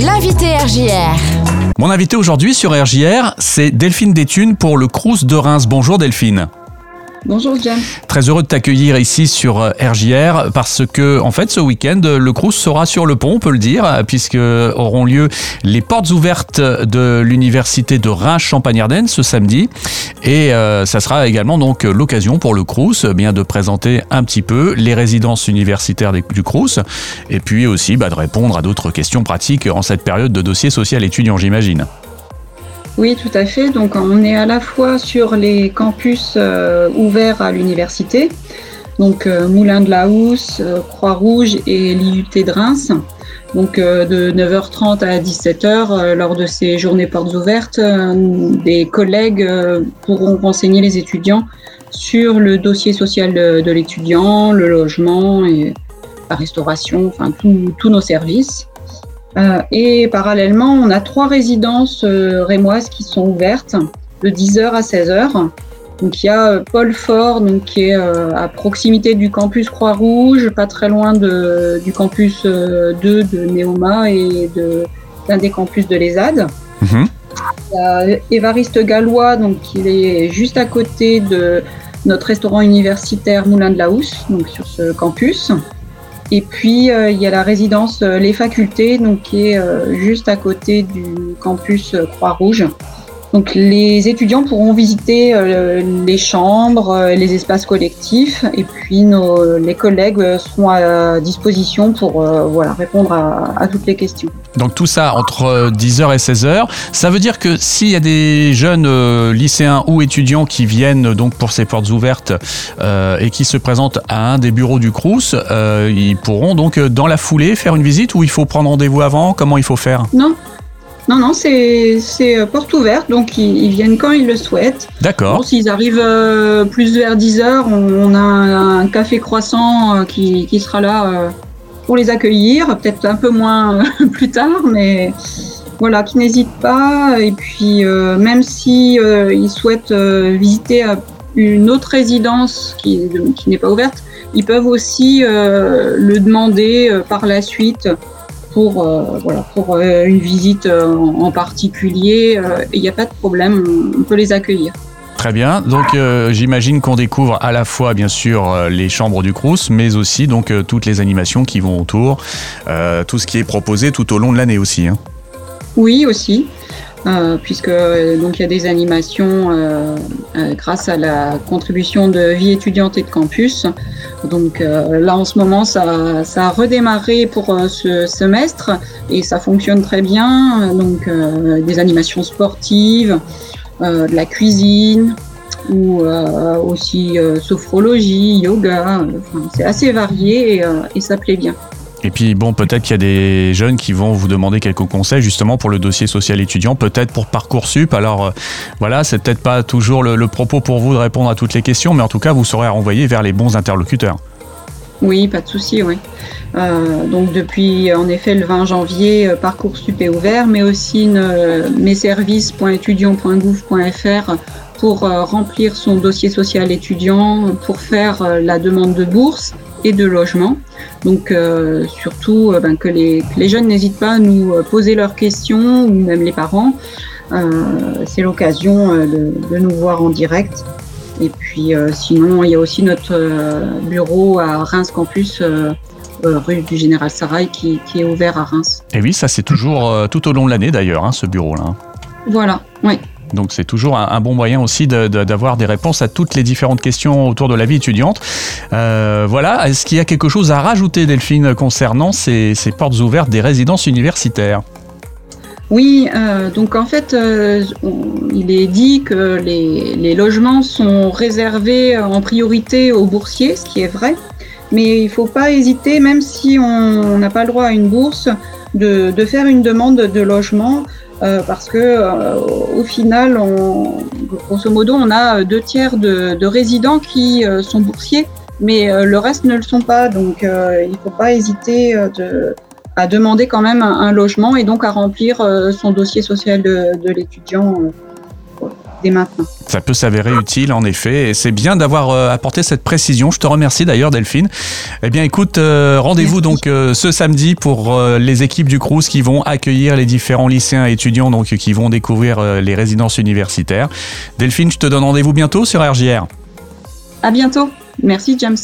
L'invité RJR. Mon invité aujourd'hui sur RJR, c'est Delphine Déthune pour le Crous de Reims. Bonjour Delphine. Bonjour James. Très heureux de t'accueillir ici sur euh, RJR parce que en fait ce week-end le Crous sera sur le pont, on peut le dire, puisque auront lieu les portes ouvertes de l'université de Reims Champagne-Ardenne ce samedi et euh, ça sera également donc l'occasion pour le Crous eh bien de présenter un petit peu les résidences universitaires du Crous et puis aussi bah, de répondre à d'autres questions pratiques en cette période de dossier social étudiant, j'imagine. Oui, tout à fait. Donc on est à la fois sur les campus euh, ouverts à l'université, donc euh, Moulin de la Housse, euh, Croix-Rouge et l'IUT de Reims. Donc de 9h30 à 17h, lors de ces journées portes ouvertes, des collègues pourront renseigner les étudiants sur le dossier social de, l'étudiant, le logement et la restauration, enfin tous nos services. Euh, et parallèlement, on a trois résidences euh, rémoises qui sont ouvertes de 10h à 16h. Donc il y a euh, Paul Fort, donc, qui est à proximité du campus Croix-Rouge, pas très loin de, du campus 2 de Néoma et d'un des campus de l'ESAD. Mhm. Il y a Évariste Gallois, donc il est juste à côté de notre restaurant universitaire Moulin de la Housse, donc sur ce campus. Et puis, euh, il y a la résidence euh, Les Facultés, donc, qui est euh, juste à côté du campus Croix-Rouge. Donc les étudiants pourront visiter euh, les chambres, euh, les espaces collectifs et puis nos, les collègues seront à disposition pour euh, voilà, répondre à, toutes les questions. Donc tout ça entre 10h et 16h. Ça veut dire que s'il y a des jeunes lycéens ou étudiants qui viennent donc pour ces portes ouvertes et qui se présentent à un des bureaux du Crous, ils pourront donc dans la foulée faire une visite ou il faut prendre rendez-vous avant? Comment il faut faire? Non, non, non, c'est euh, porte ouverte, donc ils, viennent quand ils le souhaitent. D'accord. S'ils arrivent euh, plus vers 10 heures, on, a un, café croissant euh, qui, sera là pour les accueillir, peut-être un peu moins plus tard, mais voilà, qui n'hésitent pas. Et puis, même si ils souhaitent visiter une autre résidence qui, qui n'est pas ouverte, ils peuvent aussi le demander par la suite pour, euh, voilà, pour euh, une visite euh, en, particulier. Il n'y a pas de problème, on, peut les accueillir. Très bien. Donc j'imagine qu'on découvre à la fois bien sûr les chambres du Crous, mais aussi donc toutes les animations qui vont autour, tout ce qui est proposé tout au long de l'année aussi. Hein. Oui aussi. Euh, puisque euh, donc il y a des animations euh, grâce à la contribution de vie étudiante et de campus. Donc là en ce moment ça, a redémarré pour ce semestre et ça fonctionne très bien. Donc des animations sportives, de la cuisine, ou aussi sophrologie, yoga. c'est assez varié et, et, ça plaît bien. Et puis bon, peut-être qu'il y a des jeunes qui vont vous demander quelques conseils justement pour le dossier social étudiant, peut-être pour Parcoursup. Alors euh, voilà, c'est peut-être pas toujours le, propos pour vous de répondre à toutes les questions, mais en tout cas, vous serez renvoyé vers les bons interlocuteurs. Oui, pas de souci, oui. Euh, donc depuis en effet le 20 janvier, euh, Parcoursup est ouvert, mais aussi meservices.étudiant.gouv.fr pour remplir son dossier social étudiant, pour faire la demande de bourse et de logement. Donc euh, surtout euh, ben, que, les, jeunes n'hésitent pas à nous euh, poser leurs questions ou même les parents. c'est l'occasion de, nous voir en direct. Et puis sinon, il y a aussi notre bureau à Reims Campus. rue du Général Sarail qui, est ouvert à Reims. Et oui, ça c'est toujours tout au long de l'année d'ailleurs, hein, ce bureau-là. Voilà, oui. Donc c'est toujours un, bon moyen aussi d'avoir des réponses à toutes les différentes questions autour de la vie étudiante. Euh, voilà, est-ce qu'il y a quelque chose à rajouter Delphine concernant ces, portes ouvertes des résidences universitaires? Oui, euh, donc en fait, euh, il est dit que les, logements sont réservés en priorité aux boursiers, ce qui est vrai, mais il ne faut pas hésiter, même si on n'a pas le droit à une bourse, de, de faire une demande de logement euh, parce que euh, au final, on, grosso modo, on a deux tiers de, de résidents qui euh, sont boursiers, mais le reste ne le sont pas. Donc, il ne faut pas hésiter de, à demander quand même un, logement et donc à remplir son dossier social de, de l'étudiant. Dès maintenant. Ça peut s'avérer utile en effet et c'est bien d'avoir apporté cette précision. Je te remercie d'ailleurs Delphine. Eh bien écoute, rendez-vous donc ce samedi pour les équipes du Crous qui vont accueillir les différents lycéens et étudiants donc qui vont découvrir les résidences universitaires. Delphine, je te donne rendez-vous bientôt sur RJR. À bientôt. Merci James.